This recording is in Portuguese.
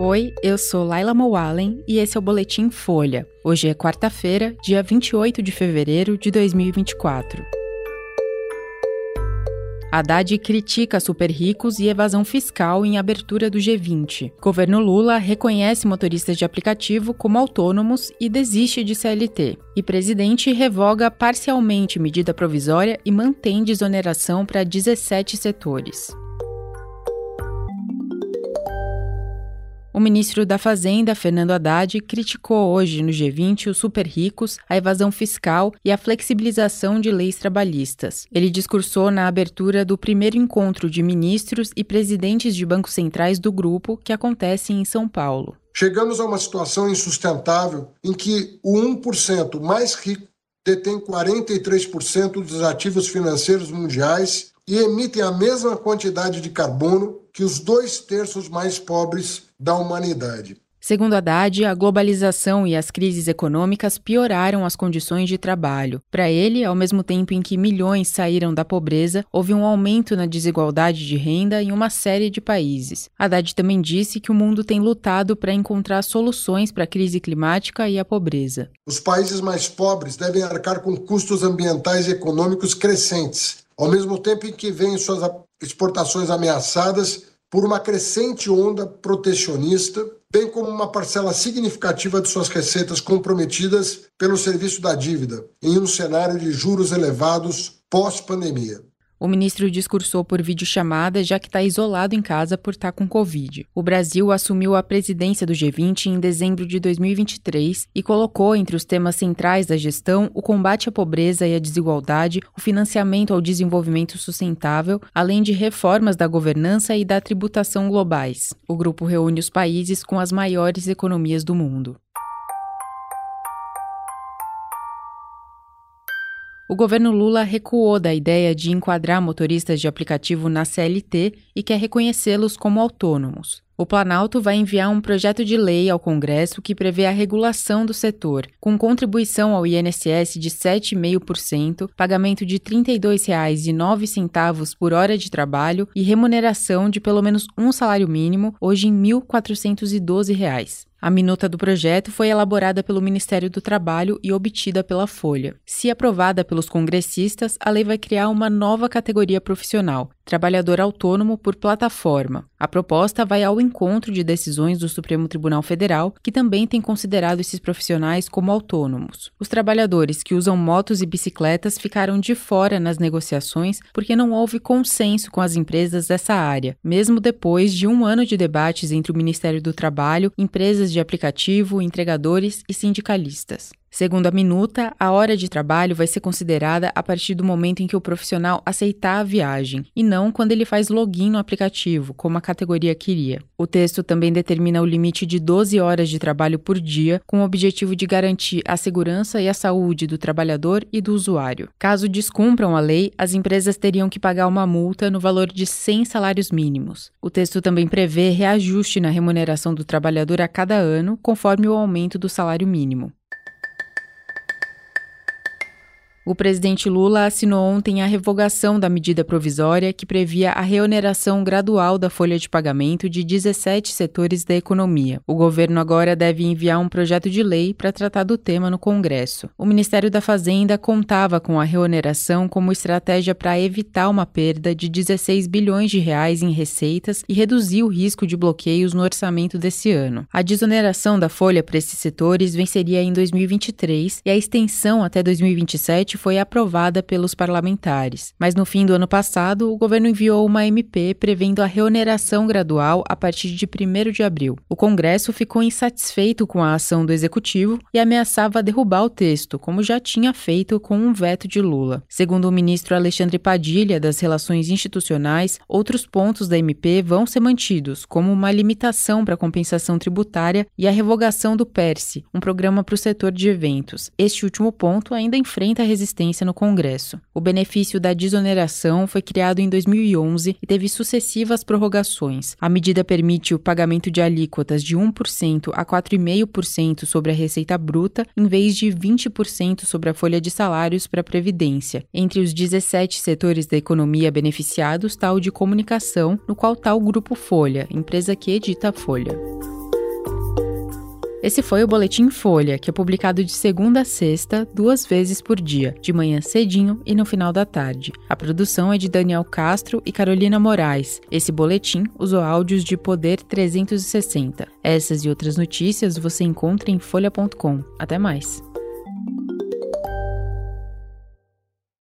Oi, eu sou Laila Mowallen e esse é o Boletim Folha. Hoje é quarta-feira, dia 28 de fevereiro de 2024. Haddad critica super ricos e evasão fiscal em abertura do G20. Governo Lula reconhece motoristas de aplicativo como autônomos e desiste de CLT. E presidente revoga parcialmente medida provisória e mantém desoneração para 17 setores. O ministro da Fazenda, Fernando Haddad, criticou hoje no G20 os super ricos, a evasão fiscal e a flexibilização de leis trabalhistas. Ele discursou na abertura do primeiro encontro de ministros e presidentes de bancos centrais do grupo, que acontece em São Paulo. Chegamos a uma situação insustentável em que o 1% mais rico detém 43% dos ativos financeiros mundiais e emitem a mesma quantidade de carbono que os dois terços mais pobres da humanidade. Segundo Haddad, a globalização e as crises econômicas pioraram as condições de trabalho. Para ele, ao mesmo tempo em que milhões saíram da pobreza, houve um aumento na desigualdade de renda em uma série de países. Haddad também disse que o mundo tem lutado para encontrar soluções para a crise climática e a pobreza. Os países mais pobres devem arcar com custos ambientais e econômicos crescentes, ao mesmo tempo em que veem suas exportações ameaçadas por uma crescente onda protecionista, bem como uma parcela significativa de suas receitas comprometidas pelo serviço da dívida, em um cenário de juros elevados pós-pandemia. O ministro discursou por videochamada, já que está isolado em casa por estar tá com Covid. O Brasil assumiu a presidência do G20 em dezembro de 2023 e colocou entre os temas centrais da gestão o combate à pobreza e à desigualdade, o financiamento ao desenvolvimento sustentável, além de reformas da governança e da tributação globais. O grupo reúne os países com as maiores economias do mundo. O governo Lula recuou da ideia de enquadrar motoristas de aplicativo na CLT e quer reconhecê-los como autônomos. O Planalto vai enviar um projeto de lei ao Congresso que prevê a regulação do setor, com contribuição ao INSS de 7,5%, pagamento de R$ 32,09 por hora de trabalho e remuneração de pelo menos um salário mínimo, hoje em R$ 1.412. A minuta do projeto foi elaborada pelo Ministério do Trabalho e obtida pela Folha. Se aprovada pelos congressistas, a lei vai criar uma nova categoria profissional, trabalhador autônomo por plataforma. A proposta vai ao encontro de decisões do Supremo Tribunal Federal, que também tem considerado esses profissionais como autônomos. Os trabalhadores que usam motos e bicicletas ficaram de fora nas negociações porque não houve consenso com as empresas dessa área, mesmo depois de um ano de debates entre o Ministério do Trabalho, empresas de aplicativo, entregadores e sindicalistas. Segundo a minuta, a hora de trabalho vai ser considerada a partir do momento em que o profissional aceitar a viagem, e não quando ele faz login no aplicativo, como a categoria queria. O texto também determina o limite de 12 horas de trabalho por dia, com o objetivo de garantir a segurança e a saúde do trabalhador e do usuário. Caso descumpram a lei, as empresas teriam que pagar uma multa no valor de 100 salários mínimos. O texto também prevê reajuste na remuneração do trabalhador a cada ano, conforme o aumento do salário mínimo. O presidente Lula assinou ontem a revogação da medida provisória que previa a reoneração gradual da folha de pagamento de 17 setores da economia. O governo agora deve enviar um projeto de lei para tratar do tema no Congresso. O Ministério da Fazenda contava com a reoneração como estratégia para evitar uma perda de 16 bilhões de reais em receitas e reduzir o risco de bloqueios no orçamento desse ano. A desoneração da folha para esses setores venceria em 2023 e a extensão até 2027 foi aprovada pelos parlamentares. Mas no fim do ano passado, o governo enviou uma MP prevendo a reoneração gradual a partir de 1 de abril. O Congresso ficou insatisfeito com a ação do executivo e ameaçava derrubar o texto, como já tinha feito com um veto de Lula. Segundo o ministro Alexandre Padilha, das Relações Institucionais, outros pontos da MP vão ser mantidos, como uma limitação para compensação tributária e a revogação do PERSE, um programa para o setor de eventos. Este último ponto ainda enfrenta resistência resistência no Congresso. O benefício da desoneração foi criado em 2011 e teve sucessivas prorrogações. A medida permite o pagamento de alíquotas de 1% a 4,5% sobre a receita bruta, em vez de 20% sobre a folha de salários para a Previdência. Entre os 17 setores da economia beneficiados está o de comunicação, no qual está o Grupo Folha, empresa que edita a Folha. Esse foi o Boletim Folha, que é publicado de segunda a sexta, duas vezes por dia, de manhã cedinho e no final da tarde. A produção é de Daniel Castro e Carolina Moraes. Esse boletim usou áudios de Poder 360. Essas e outras notícias você encontra em folha.com. Até mais.